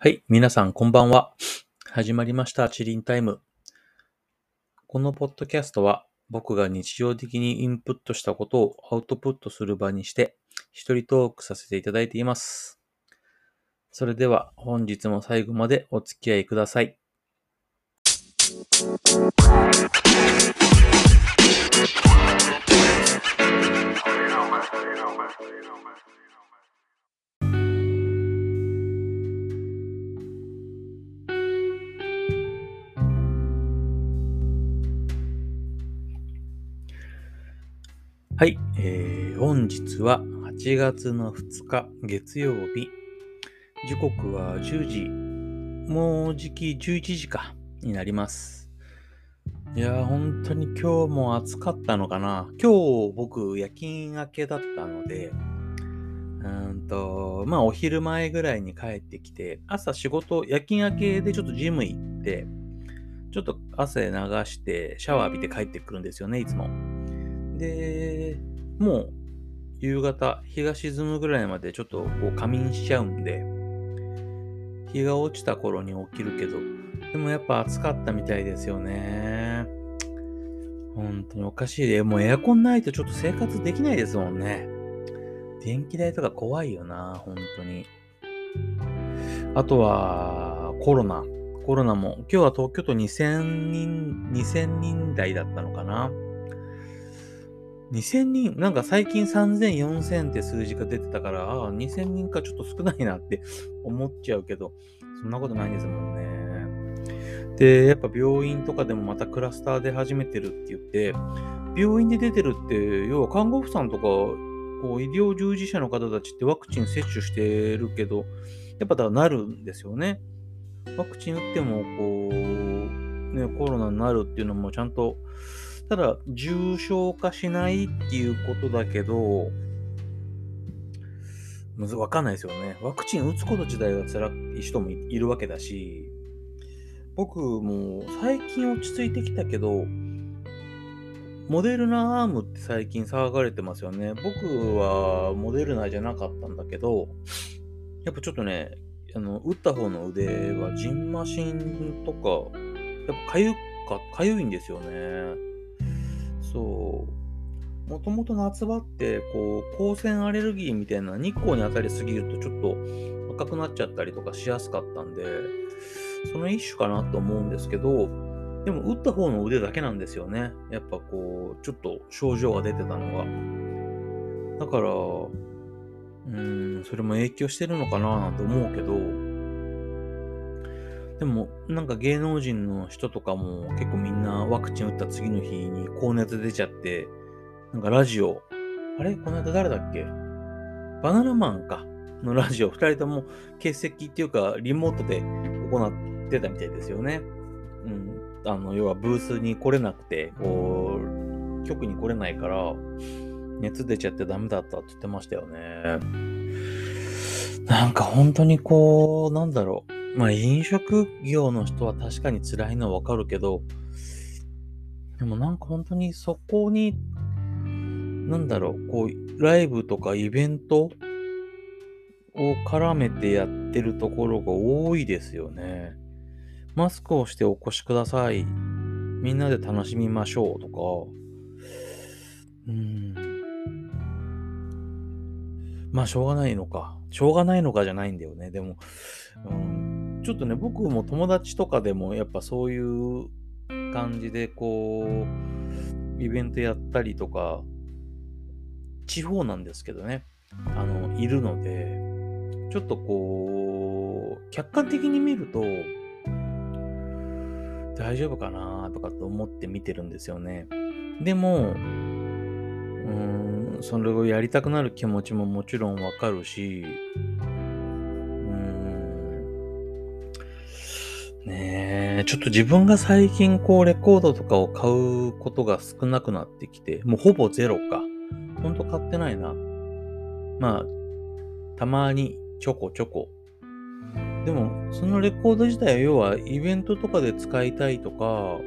はい、皆さんこんばんは。始まりました、チリンタイム。このポッドキャストは、僕が日常的にインプットしたことをアウトプットする場にして、一人トークさせていただいています。それでは、本日も最後までお付き合いください。はい、えー、本日は8月の2日月曜日。時刻は10時。もうじき11時か、になります。いやー、本当に今日も暑かったのかな。今日僕夜勤明けだったので、うんと、まあお昼前ぐらいに帰ってきて、朝仕事、夜勤明けでちょっとジム行って、ちょっと汗流してシャワー浴びて帰ってくるんですよね、いつも。で、もう夕方、日が沈むぐらいまでちょっとこう仮眠しちゃうんで、日が落ちた頃に起きるけど、でもやっぱ暑かったみたいですよね。本当におかしいで、もうエアコンないとちょっと生活できないですもんね。電気代とか怖いよな、本当に。あとは、コロナ。コロナも、今日は東京都2000人、2000人台だったのかな。2000人、なんか最近3000、4000って数字が出てたから、ああ、2000人かちょっと少ないなって 思っちゃうけど、そんなことないですもんね。で、やっぱ病院とかでもまたクラスターで始めてるって言って、病院で出てるって、要は看護婦さんとか、こう医療従事者の方たちってワクチン接種してるけど、やっぱだなるんですよね。ワクチン打っても、こう、ね、コロナになるっていうのもちゃんと、ただ、重症化しないっていうことだけど、むずわかんないですよね。ワクチン打つこと自体が辛い人もいるわけだし、僕も最近落ち着いてきたけど、モデルナアームって最近騒がれてますよね。僕はモデルナじゃなかったんだけど、やっぱちょっとね、あの、打った方の腕はジンマシンとか、やっぱかゆか、かゆいんですよね。そう。もともと夏場って、こう、光線アレルギーみたいな日光に当たりすぎるとちょっと赤くなっちゃったりとかしやすかったんで、その一種かなと思うんですけど、でも打った方の腕だけなんですよね。やっぱこう、ちょっと症状が出てたのが。だから、うん、それも影響してるのかななんて思うけど、でも、なんか芸能人の人とかも結構みんなワクチン打った次の日に高熱出ちゃって、なんかラジオ、あれ？この間誰だっけ？バナナマンかのラジオ、二人とも欠席っていうかリモートで行ってたみたいですよね。うん。あの、要はブースに来れなくて、こう、局に来れないから、熱出ちゃってダメだったって言ってましたよね。なんか本当にこう、なんだろう。まあ飲食業の人は確かに辛いのはわかるけど、でもなんか本当にそこに、なんだろう、こう、ライブとかイベントを絡めてやってるところが多いですよね。マスクをしてお越しください。みんなで楽しみましょうとか。うん。まあ、しょうがないのか。しょうがないのかじゃないんだよね。でも、うん、ちょっとね、僕も友達とかでもやっぱそういう感じでこう、イベントやったりとか、地方なんですけどね、あの、いるので、ちょっとこう、客観的に見ると、大丈夫かなとかって思って見てるんですよね。でも、うーん、それをやりたくなる気持ちももちろんわかるし、ね、ちょっと自分が最近こうレコードとかを買うことが少なくなってきて、もうほぼゼロか。ほんと買ってないな。まあ、たまにちょこちょこ。でも、そのレコード自体は要はイベントとかで使いたいとか、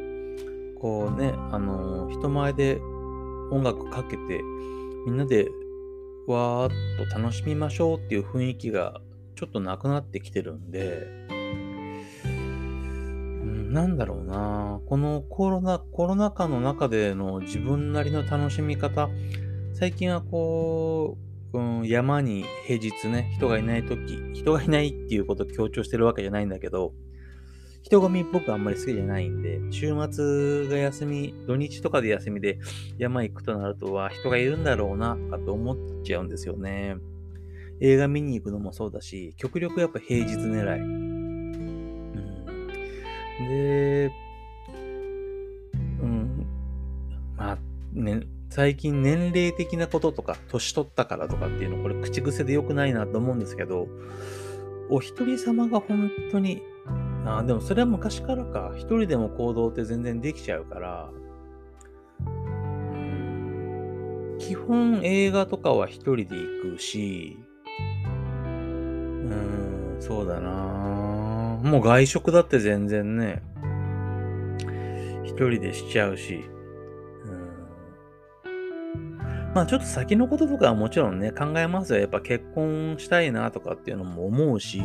こうね、あの人前で音楽かけて、みんなでわーっと楽しみましょうっていう雰囲気がちょっとなくなってきてるんで、なんだろうな。このコロナ、コロナ禍の中での自分なりの楽しみ方。最近はこう、うん、山に平日ね、人がいない時、人がいないっていうことを強調してるわけじゃないんだけど、人混み僕あんまり好きじゃないんで、週末が休み、土日とかで休みで山行くとなるとは人がいるんだろうな、とかと思っちゃうんですよね。映画見に行くのもそうだし、極力やっぱ平日狙い。うん、で、うん、まあ、ね、最近年齢的なこととか、年取ったからとかっていうの、これ口癖で良くないなと思うんですけど、お一人様が本当にあでもそれは昔からか。一人でも行動って全然できちゃうから、基本映画とかは一人で行くし、うーん、そうだなもう外食だって全然ね、一人でしちゃうし、まあちょっと先のこととかはもちろんね、考えますよ。やっぱ結婚したいなとかっていうのも思うし、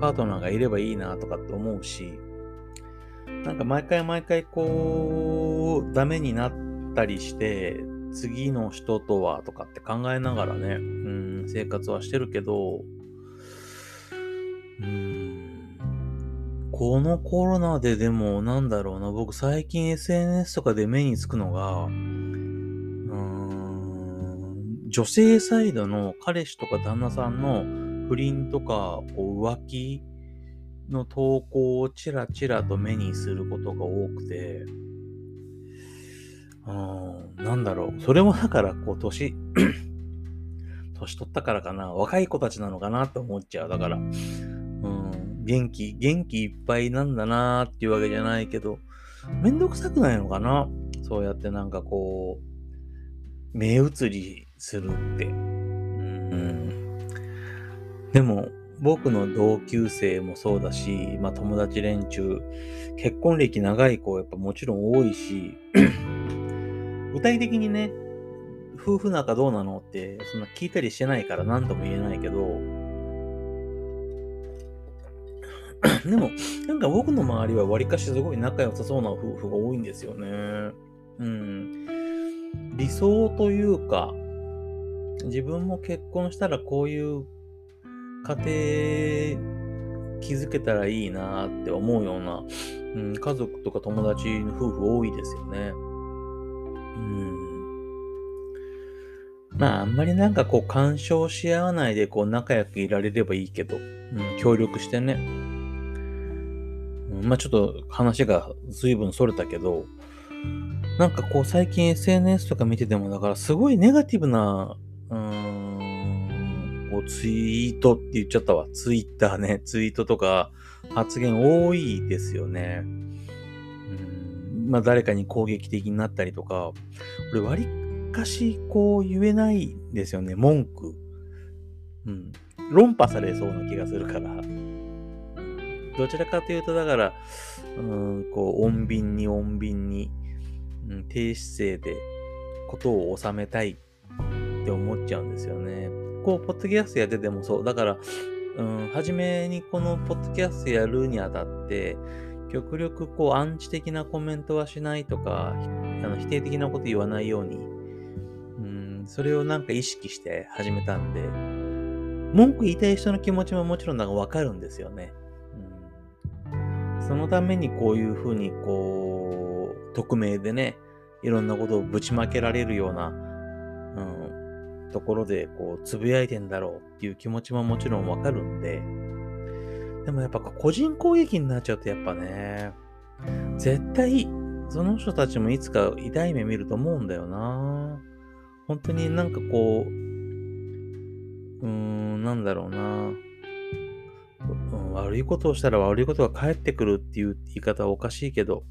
パートナーがいればいいなとかって思うし、なんか毎回毎回こう、ダメになったりして、次の人とはとかって考えながらね、うん、生活はしてるけど、うん、このコロナででもなんだろうな、僕最近 SNS とかで目につくのが、うーん女性サイドの彼氏とか旦那さんの不倫とかこう浮気の投稿をちらちらと目にすることが多くて、うん、なんだろう。それもだからこう年、年取ったからかな。若い子たちなのかなって思っちゃう。だから、うん、元気、元気いっぱいなんだなーっていうわけじゃないけど、めんどくさくないのかな？そうやってなんかこう、目移りするって。うん。でも、僕の同級生もそうだし、まあ友達連中、結婚歴長い子やっぱもちろん多いし、具体的にね、夫婦仲どうなのってそんな聞いたりしてないから何とも言えないけど、でも、なんか僕の周りはわりかしすごい仲良さそうな夫婦が多いんですよね。うん。理想というか、自分も結婚したらこういう家庭築けたらいいなって思うような、うん、家族とか友達の夫婦多いですよね。うん。まあ、あんまりなんかこう干渉し合わないでこう仲良くいられればいいけど、うん、協力してね。まあちょっと話が随分それたけど、なんかこう最近 SNS とか見ててもだからすごいネガティブなうーん、こうツイートって言っちゃったわ。ツイッターね、ツイートとか発言多いですよね。うん、まあ誰かに攻撃的になったりとか、これ割かしこう言えないんですよね、文句。うん。論破されそうな気がするから。どちらかというと、だから、うん、こう、穏便に穏便に、うん、低姿勢でことを収めたいって思っちゃうんですよね。こう、ポッドキャストやっててもそう。だから、うん、初めにこのポッドキャストやるにあたって、極力こう、アンチ的なコメントはしないとか、あの否定的なこと言わないように、うん、それをなんか意識して始めたんで、文句言いたい人の気持ちももちろんなんかわかるんですよね。そのためにこういうふうにこう、匿名でね、いろんなことをぶちまけられるような、うん、ところでこうつぶやいてんだろうっていう気持ちももちろんわかるんで、でもやっぱ個人攻撃になっちゃうとやっぱね、絶対その人たちもいつか痛い目見ると思うんだよな。本当になんかこう、うーん、なんだろうな。悪いことをしたら悪いことが返ってくるっていう言い方はおかしいけど、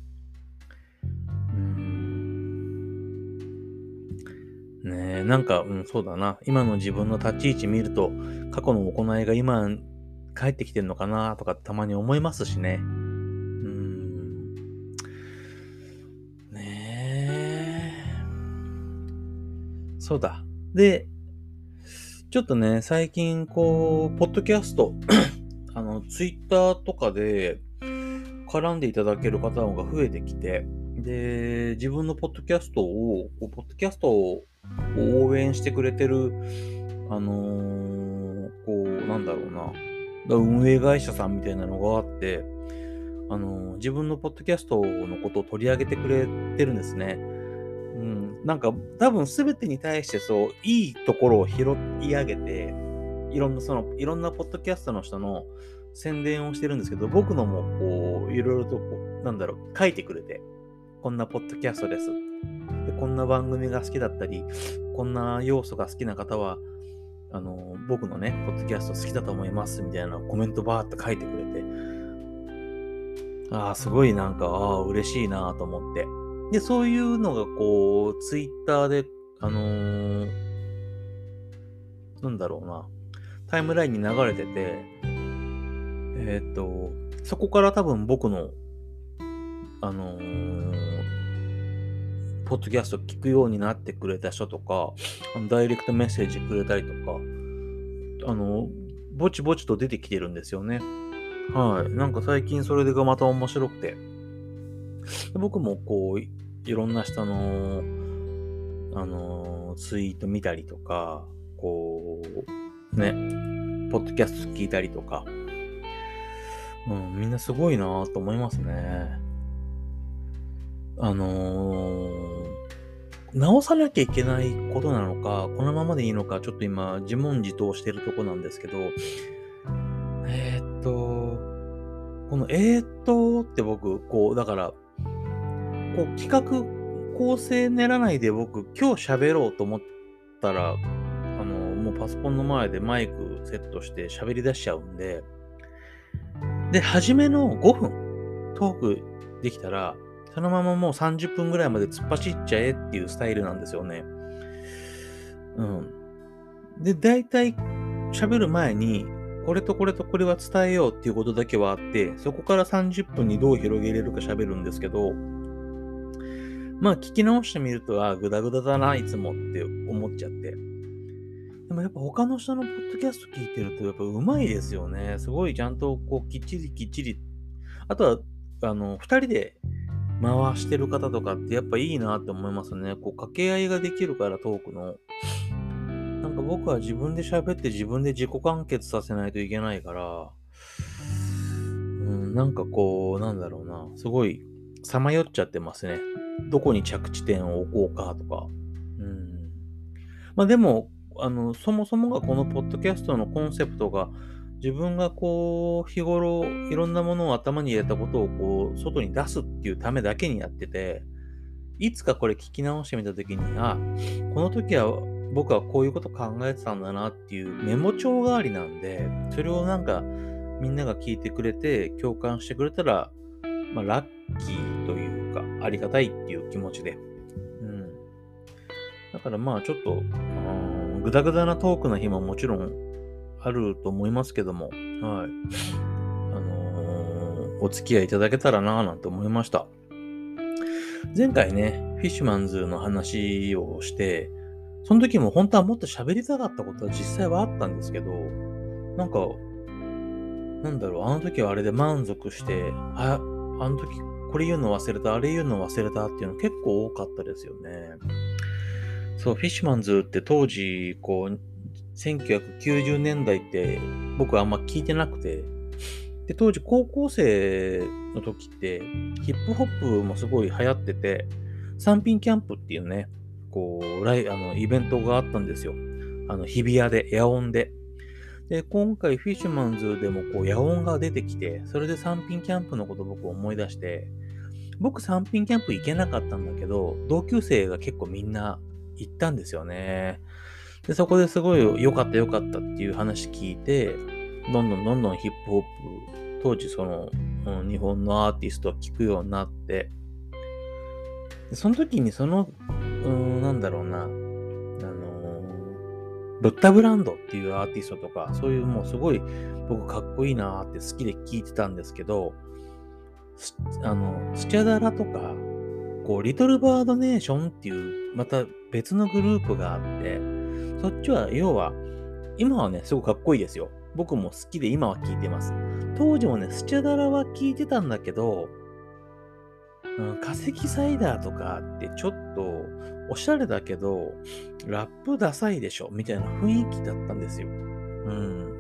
ねえなんか、うん、そうだな。今の自分の立ち位置見ると、過去の行いが今、帰ってきてんのかなとかたまに思いますしね。うん。ねえ。そうだ。で、ちょっとね、最近、こう、ポッドキャスト、あの、ツイッターとかで、絡んでいただける方が増えてきて、で、自分のポッドキャストを、ポッドキャストを応援してくれてる、あのー、こう、なんだろうな、運営会社さんみたいなのがあって、あのー、自分のポッドキャストのことを取り上げてくれてるんですね。うん、なんか多分全てに対してそういいところを拾い上げていろんなそのいろんなポッドキャストの人の宣伝をしてるんですけど僕のもこういろいろとこうなんだろう書いてくれてこんなポッドキャストです。でこんな番組が好きだったりこんな要素が好きな方はあの僕のねポッドキャスト好きだと思いますみたいなコメントバーって書いてくれて。ああすごいなんかああ嬉しいなと思って。で、そういうのがこう、ツイッターで、あのー、なんだろうな、タイムラインに流れてて、えー、っと、そこから多分僕の、あのー、ポッドキャスト聞くようになってくれた人とか、あのダイレクトメッセージくれたりとか、あの、ぼちぼちと出てきてるんですよね。はい。なんか最近それがまた面白くて。僕もこう、いろんな人の、あのツイート見たりとか、こう、ね、ポッドキャスト聞いたりとか、うん、みんなすごいなと思いますね。あのー、直さなきゃいけないことなのか、このままでいいのか、ちょっと今、自問自答してるとこなんですけど、えー、っと、このえー、っとって僕、こう、だから、こう企画構成練らないで僕今日喋ろうと思ったら、あの、もうパソコンの前でマイクセットして喋り出しちゃうんで、で、初めの5分トークできたら、そのままもう30分ぐらいまで突っ走っちゃえっていうスタイルなんですよね。うん。で、大体喋る前に、これとこれとこれは伝えようっていうことだけはあって、そこから30分にどう広げれるか喋るんですけど、まあ聞き直してみると、あグダグダだな、いつもって思っちゃって。でもやっぱ他の人のポッドキャスト聞いてるとやっぱうまいですよね。すごいちゃんとこうきっちりきっちり。あとは、あの、二人で回してる方とかってやっぱいいなって思いますね。こう掛け合いができるからトークの。なんか僕は自分で喋って自分で自己完結させないといけないから、うん、なんかこう、なんだろうな。すごいさまよっちゃってますね。どこに着地点を置こうかとか。うん。まあでも、あの、そもそもがこのポッドキャストのコンセプトが、自分がこう、日頃いろんなものを頭に入れたことをこう、外に出すっていうためだけにやってて、いつかこれ聞き直してみたときに、あ、この時は僕はこういうこと考えてたんだなっていうメモ帳代わりなんで、それをなんかみんなが聞いてくれて共感してくれたら、まあ、ラッキーというか、ありがたいっていう気持ちで。うん。だからまあちょっと、ぐだぐだなトークの日ももちろんあると思いますけども、はい。あのー、お付き合いいただけたらなぁなんて思いました。前回ね、フィッシュマンズの話をして、その時も本当はもっと喋りたかったことは実際はあったんですけど、なんか、なんだろう、あの時はあれで満足して、あ、あの時これ言うの忘れた、あれ言うの忘れたっていうの結構多かったですよね。そう、フィッシュマンズって当時、こう、1990年代って僕はあんま聞いてなくて、で、当時高校生の時って、ヒップホップもすごい流行ってて、三品キャンプっていうね、こう、ライあのイベントがあったんですよ。あの、日比谷で、野音で。で、今回フィッシュマンズでもこう野音が出てきて、それで三品キャンプのこと僕思い出して、僕三品キャンプ行けなかったんだけど、同級生が結構みんな行ったんですよね。で、そこですごい良かった良かったっていう話聞いて、どんどんどんどんヒップホップ、当時その、うん、日本のアーティストを聴くようになって、でその時にその、うん、なんだろうな、あのブッダブランドっていうアーティストとか、そういうもうすごい僕かっこいいなーって好きで聞いてたんですけど、あの、スチャダラとか、こう、リトルバードネーションっていう、また別のグループがあって、そっちは、要は、今はね、すごくかっこいいですよ。僕も好きで今は聴いてます。当時もね、スチャダラは聴いてたんだけど、うん、化石サイダーとかってちょっとおしゃれだけど、ラップダサいでしょみたいな雰囲気だったんですよ。うん。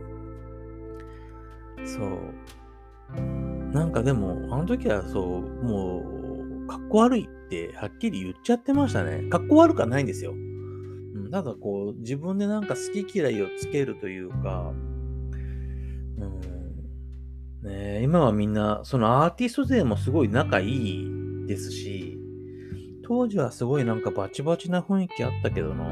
そう。なんかでも、あの時はそう、もう、かっこ悪いってはっきり言っちゃってましたね。かっこ悪くはないんですよ。うん、なんかこう、自分でなんか好き嫌いをつけるというか、うん、ね今はみんな、そのアーティスト勢もすごい仲いいですし、当時はすごいなんかバチバチな雰囲気あったけどな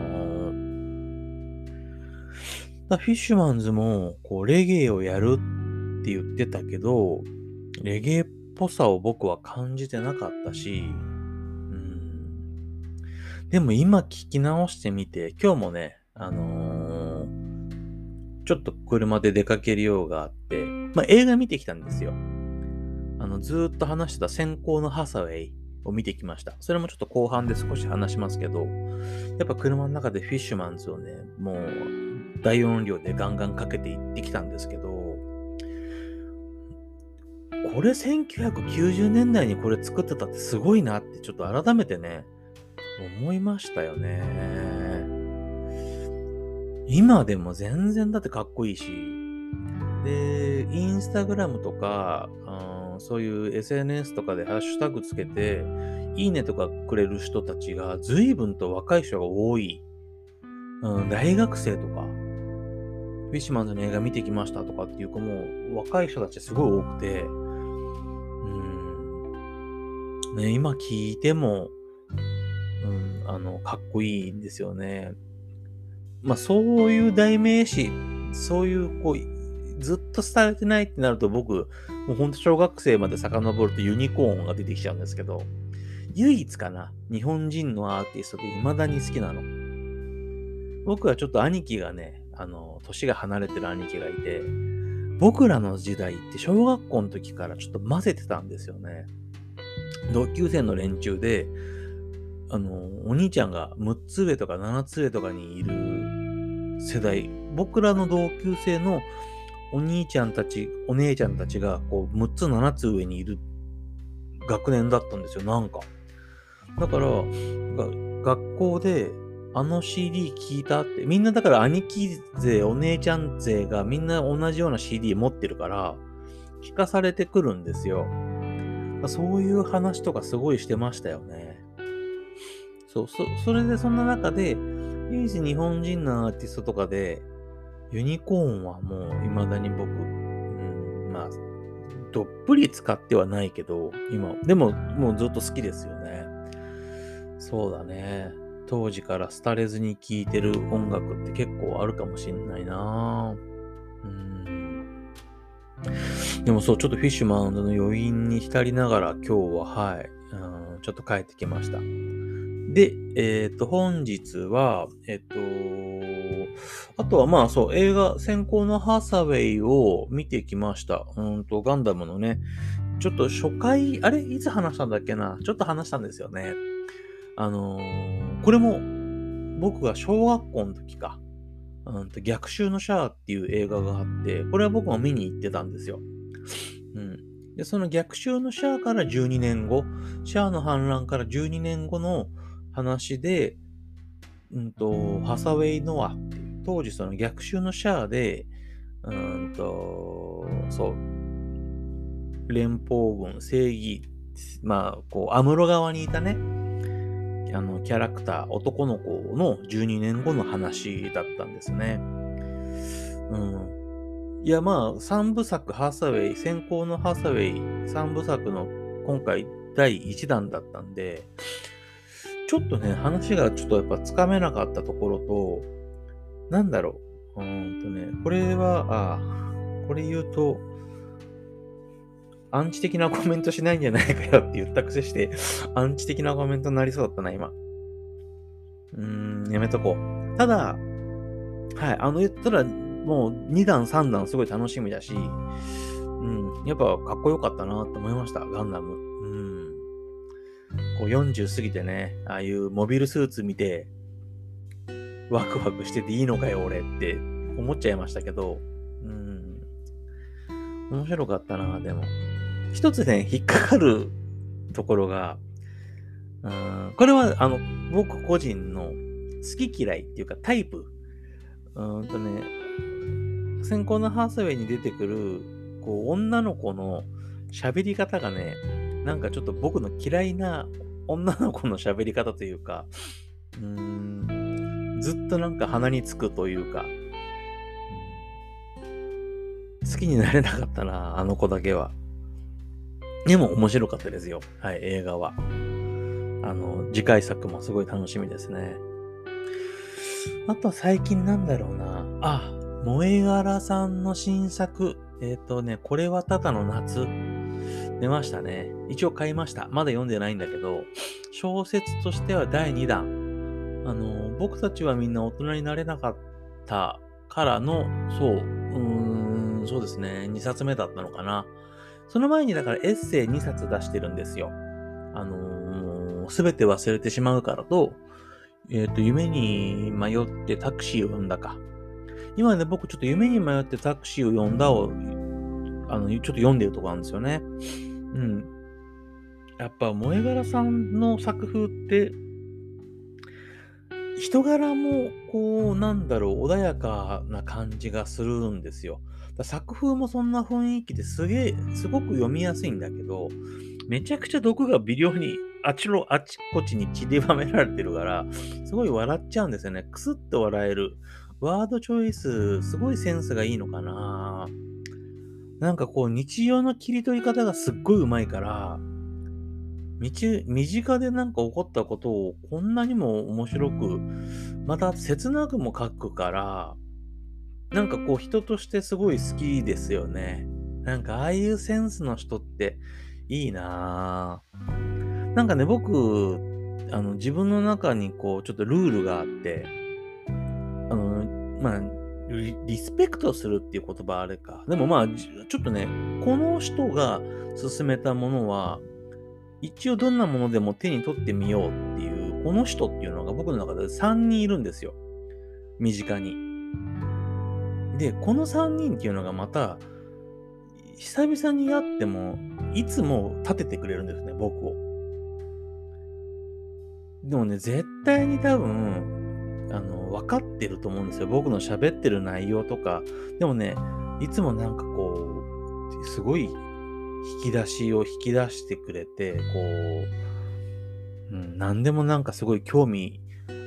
フィッシュマンズもこうレゲエをやるって言ってたけど、レゲエっぽさを僕は感じてなかったし、うん。でも今聞き直してみて、今日もね、あのー、ちょっと車で出かけるようがあって、まあ映画見てきたんですよ。あの、ずっと話してた先行のハサウェイを見てきました。それもちょっと後半で少し話しますけど、やっぱ車の中でフィッシュマンズをね、もう大音量でガンガンかけていってきたんですけど、これ1990年代にこれ作ってたってすごいなってちょっと改めてね、思いましたよね。今でも全然だってかっこいいし、で、インスタグラムとか、うんそういう SNS とかでハッシュタグつけて、いいねとかくれる人たちが随分と若い人が多い。うん、大学生とか、フィッシュマンズの映画見てきましたとかっていうかも若い人たちすごい多くて、ね、今聞いても、うん、あの、かっこいいんですよね。まあそういう代名詞、そういうこう、ずっと伝えてないってなると僕、もうほんと小学生まで遡るとユニコーンが出てきちゃうんですけど、唯一かな、日本人のアーティストで未だに好きなの。僕はちょっと兄貴がね、あの、年が離れてる兄貴がいて、僕らの時代って小学校の時からちょっと混ぜてたんですよね。同級生の連中で、あの、お兄ちゃんが6つ上とか7つ上とかにいる世代、僕らの同級生のお兄ちゃんたち、お姉ちゃんたちが、こう、6つ、7つ上にいる学年だったんですよ、なんか。だから、学校で、あの CD 聞いたって、みんなだから兄貴勢、お姉ちゃん勢がみんな同じような CD 持ってるから、聞かされてくるんですよ。そういう話とかすごいしてましたよね。そう、そ、それでそんな中で、唯一日本人のアーティストとかで、ユニコーンはもう未だに僕、うん、まあ、どっぷり使ってはないけど、今、でももうずっと好きですよね。そうだね。当時から廃れずに聴いてる音楽って結構あるかもしんないなうん。でもそう、ちょっとフィッシュマウンドの余韻に浸りながら今日は、はい、うん、ちょっと帰ってきました。で、えっ、ー、と、本日は、えっ、ー、と、あとはまあそう、映画、先行のハサウェイを見てきました。うんと、ガンダムのね、ちょっと初回、あれ？いつ話したんだっけな？ちょっと話したんですよね。あのー、これも、僕が小学校の時か、うんと、逆襲のシャアっていう映画があって、これは僕も見に行ってたんですよ。うん。で、その逆襲のシャアから12年後、シャアの反乱から12年後の話で、うんと、ハサウェイ・ノア、当時その逆襲のシャアで、うんと、そう、連邦軍、正義、まあ、こう、アムロ側にいたね、あの、キャラクター、男の子の12年後の話だったんですね。うん。いや、まあ、3部作、ハサウェイ、先行のハサウェイ、3部作の今回第1弾だったんで、ちょっとね、話がちょっとやっぱつかめなかったところと、なんだろう。うんとね、これは、あこれ言うと、アンチ的なコメントしないんじゃないかよって言ったくせして、アンチ的なコメントになりそうだったな、今。うーん、やめとこう。ただ、はい、あの言ったら、もう2段3段すごい楽しみだし、うん、やっぱかっこよかったなって思いました、ガンダム。うんこう40過ぎてね、ああいうモビルスーツ見て、ワクワクしてていいのかよ、俺って思っちゃいましたけど、うん。面白かったな、でも。一つね、引っかかるところが、うん、これは、あの、僕個人の好き嫌いっていうかタイプ。うんとね、先行のハースウェイに出てくる、こう、女の子の喋り方がね、なんかちょっと僕の嫌いな女の子の喋り方というか、うーん、ずっとなんか鼻につくというか、好きになれなかったな、あの子だけは。でも面白かったですよ。はい、映画は。あの、次回作もすごい楽しみですね。あとは最近なんだろうな。あ、萌え柄さんの新作。えっ、ー、とね、これはただの夏。出ましたね。一応買いました。まだ読んでないんだけど、小説としては第2弾。あの、僕たちはみんな大人になれなかったからの、そう、うーん、そうですね、2冊目だったのかな。その前にだからエッセイ2冊出してるんですよ。あのす、べて忘れてしまうからと、えっ、ー、と、夢に迷ってタクシーを呼んだか。今ね、僕ちょっと夢に迷ってタクシーを呼んだを、あの、ちょっと読んでるとこなんですよね。うん。やっぱ萌え柄さんの作風って、人柄も、こう、なんだろう、穏やかな感じがするんですよ。作風もそんな雰囲気ですげえ、すごく読みやすいんだけど、めちゃくちゃ毒が微量にあちろあちこちに散りばめられてるから、すごい笑っちゃうんですよね。くすっと笑える。ワードチョイス、すごいセンスがいいのかななんかこう、日常の切り取り方がすっごい上手いから、身近でなんか起こったことをこんなにも面白く、また切なくも書くから、なんかこう人としてすごい好きですよね。なんかああいうセンスの人っていいなぁ。なんかね、僕、あの自分の中にこうちょっとルールがあって、あの、まあ、リスペクトするっていう言葉あれか。でもまあ、ちょっとね、この人が勧めたものは、一応どんなものでも手に取ってみようっていう、この人っていうのが僕の中で3人いるんですよ。身近に。で、この3人っていうのがまた、久々に会っても、いつも立ててくれるんですね、僕を。でもね、絶対に多分、あの、分かってると思うんですよ。僕の喋ってる内容とか。でもね、いつもなんかこう、すごい引き出しを引き出してくれて、こう、うん、何でもなんかすごい興味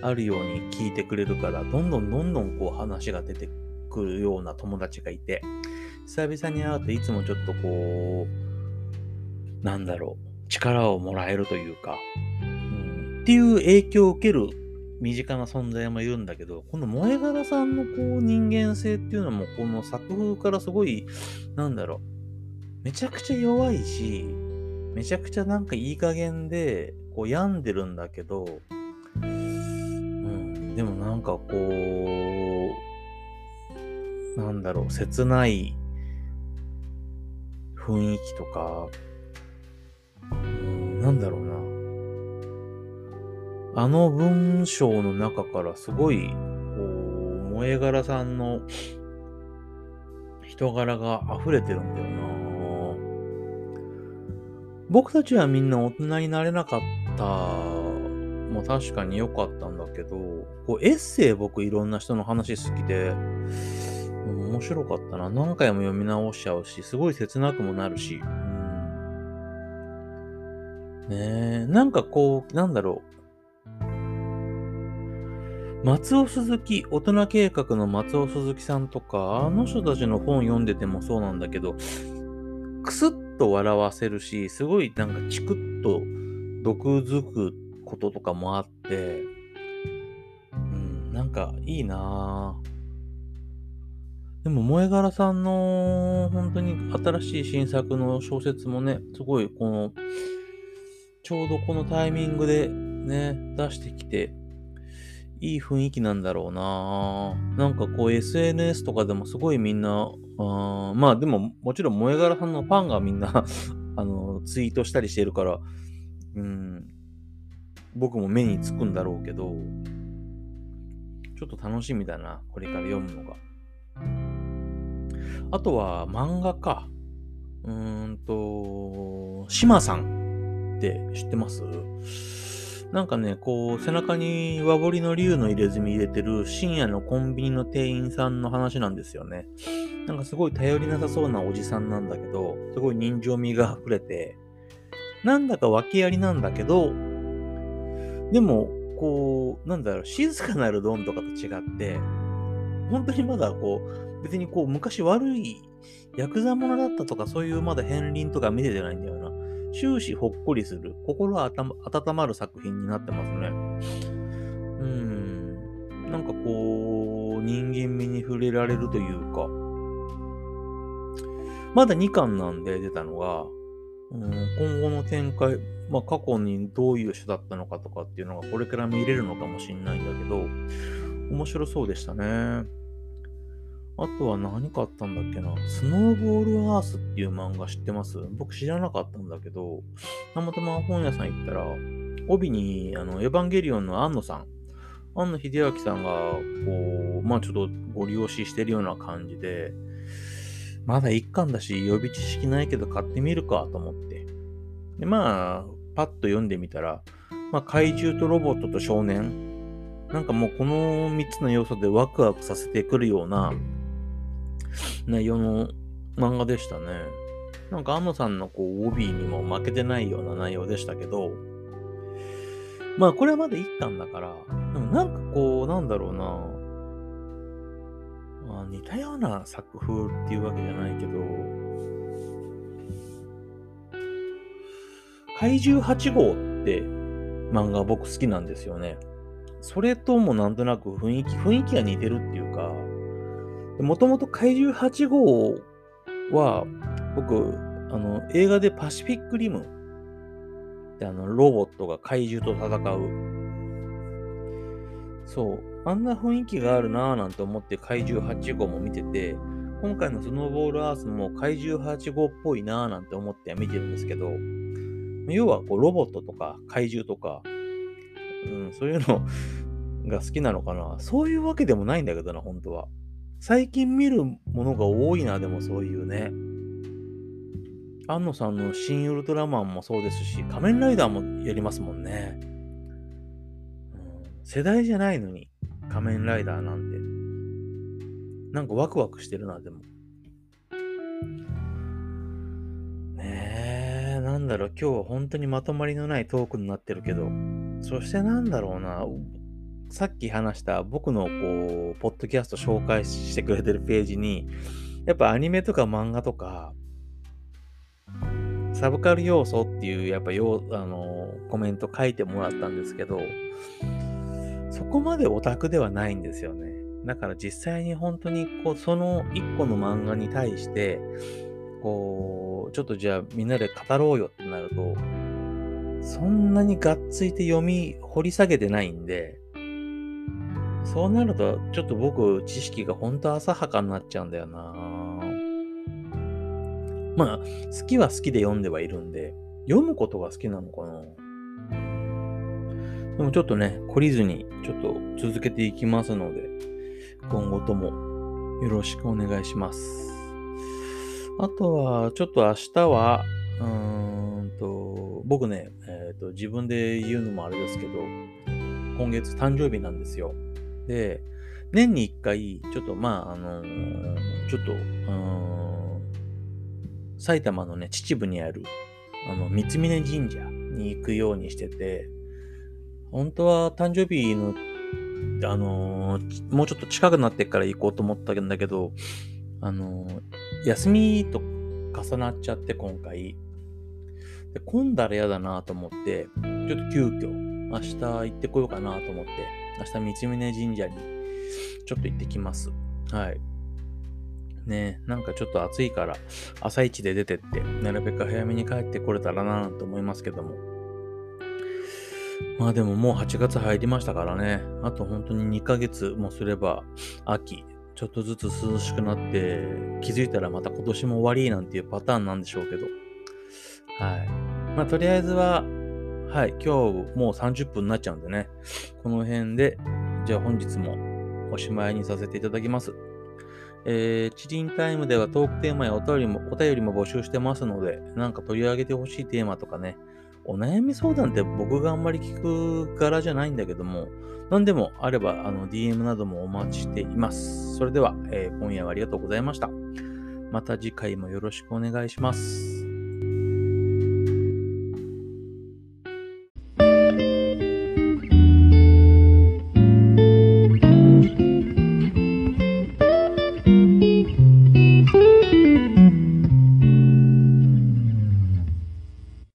あるように聞いてくれるから、どんどんどんどんこう話が出てくるような友達がいて、久々に会うといつもちょっとこう、なんだろう、力をもらえるというか、うん、っていう影響を受ける身近な存在もいるんだけど、この萌え柄さんのこう人間性っていうのも、この作風からすごい、なんだろう、めちゃくちゃ弱いし、めちゃくちゃなんかいい加減で、こう病んでるんだけど、うん、でもなんかこう、なんだろう、切ない雰囲気とか、うん、なんだろうな。あの文章の中からすごい、こう、萌え柄さんの人柄が溢れてるんだよな。僕たちはみんな大人になれなかったも確かに良かったんだけど、こうエッセイ僕いろんな人の話好きで、面白かったな。何回も読み直しちゃうし、すごい切なくもなるし。うん、ねえ、なんかこう、なんだろう。松尾鈴木、大人計画の松尾鈴木さんとか、あの人たちの本読んでてもそうなんだけど、くすっと笑わせるし、すごいなんかチクッと毒づくこととかもあって、うん、なんかいいなぁ。でも、萌柄さんの本当に新しい新作の小説もね、すごいこの、ちょうどこのタイミングでね、出してきて、いい雰囲気なんだろうななんかこう SNS とかでもすごいみんな、あまあでももちろん萌え柄さんのファンがみんな あの、ツイートしたりしてるから、うん、僕も目につくんだろうけど、ちょっと楽しみだな、これから読むのが。あとは漫画か。うーんと、島さんって知ってます？なんかね、こう、背中に和彫りの竜の入れ墨入れてる深夜のコンビニの店員さんの話なんですよね。なんかすごい頼りなさそうなおじさんなんだけど、すごい人情味が溢れて、なんだか訳ありなんだけど、でも、こう、なんだろう、静かなるドンとかと違って、本当にまだこう、別にこう、昔悪いヤクザ者だったとか、そういうまだ片鱗とか見ててないんだよな。終始ほっこりする、心温まる作品になってますね。うん。なんかこう、人間味に触れられるというか、まだ2巻なんで出たのが、うん、今後の展開、まあ、過去にどういう人だったのかとかっていうのがこれから見れるのかもしれないんだけど、面白そうでしたね。あとは何かあったんだっけな。スノーボールアースっていう漫画知ってます？僕知らなかったんだけど、たまたま本屋さん行ったら、帯に、あの、エヴァンゲリオンの庵野さん、庵野秀明さんが、こう、まあちょっとご利用ししてるような感じで、まだ一巻だし、予備知識ないけど買ってみるかと思って。で、まあ、パッと読んでみたら、まあ、怪獣とロボットと少年、なんかもうこの3つの要素でワクワクさせてくるような内容の漫画でしたね。なんか、安野さんのこう、帯にも負けてないような内容でしたけど、まあ、これはまだ一巻だから、でもなんかこう、なんだろうな、まあ、似たような作風っていうわけじゃないけど、怪獣8号って漫画僕好きなんですよね。それともなんとなく雰囲気、雰囲気が似てるっていうか、もともと怪獣8号は、僕、あの、映画でパシフィックリムってあの、ロボットが怪獣と戦う。そう。あんな雰囲気があるなぁなんて思って怪獣8号も見てて、今回のスノーボールアースも怪獣8号っぽいなぁなんて思って見てるんですけど、要はこうロボットとか怪獣とか、うん、そういうのが好きなのかな。そういうわけでもないんだけどな、本当は。最近見るものが多いな、でもそういうね。安野さんの新ウルトラマンもそうですし、仮面ライダーもやりますもんね。世代じゃないのに、仮面ライダーなんて。なんかワクワクしてるな、でも。ねえ、なんだろう、今日は本当にまとまりのないトークになってるけど、そしてなんだろうな、さっき話した僕のこう、ポッドキャスト紹介してくれてるページに、やっぱアニメとか漫画とか、サブカル要素っていう、やっぱよあのコメント書いてもらったんですけど、そこまでオタクではないんですよね。だから実際に本当にこう、その一個の漫画に対して、こう、ちょっとじゃあみんなで語ろうよってなると、そんなにがっついて読み掘り下げてないんで、そうなると、ちょっと僕、知識が本当浅はかになっちゃうんだよな。まあ、好きは好きで読んではいるんで、読むことが好きなのかな。でもちょっとね、懲りずに、ちょっと続けていきますので、今後ともよろしくお願いします。あとは、ちょっと明日は、うーんと、僕ね、えっ、ー、と、自分で言うのもあれですけど、今月誕生日なんですよ。で、年に一回、ちょっとまあ、あのー、ちょっと、埼玉のね、秩父にある、あの、三峯神社に行くようにしてて、本当は誕生日の、あのー、もうちょっと近くなってから行こうと思ったんだけど、あのー、休みと重なっちゃって今回、で混んだら嫌だなと思って、ちょっと急遽、明日行ってこようかなと思って、明日三峯神社にちょっと行ってきます。はい。ねなんかちょっと暑いから朝一で出てって、なるべく早めに帰ってこれたらなと思いますけども。まあでももう8月入りましたからね。あと本当に2ヶ月もすれば秋、ちょっとずつ涼しくなって、気づいたらまた今年も終わりなんていうパターンなんでしょうけど。はい。まあとりあえずははい、今日もう30分になっちゃうんでね、この辺で、じゃあ本日もおしまいにさせていただきます。えー、チリンタイムではトークテーマやお便りもお便りも募集してますので、なんか取り上げてほしいテーマとかね、お悩み相談って僕があんまり聞く柄じゃないんだけども、何でもあればあの DM などもお待ちしています。それでは、えー、今夜はありがとうございました。また次回もよろしくお願いします。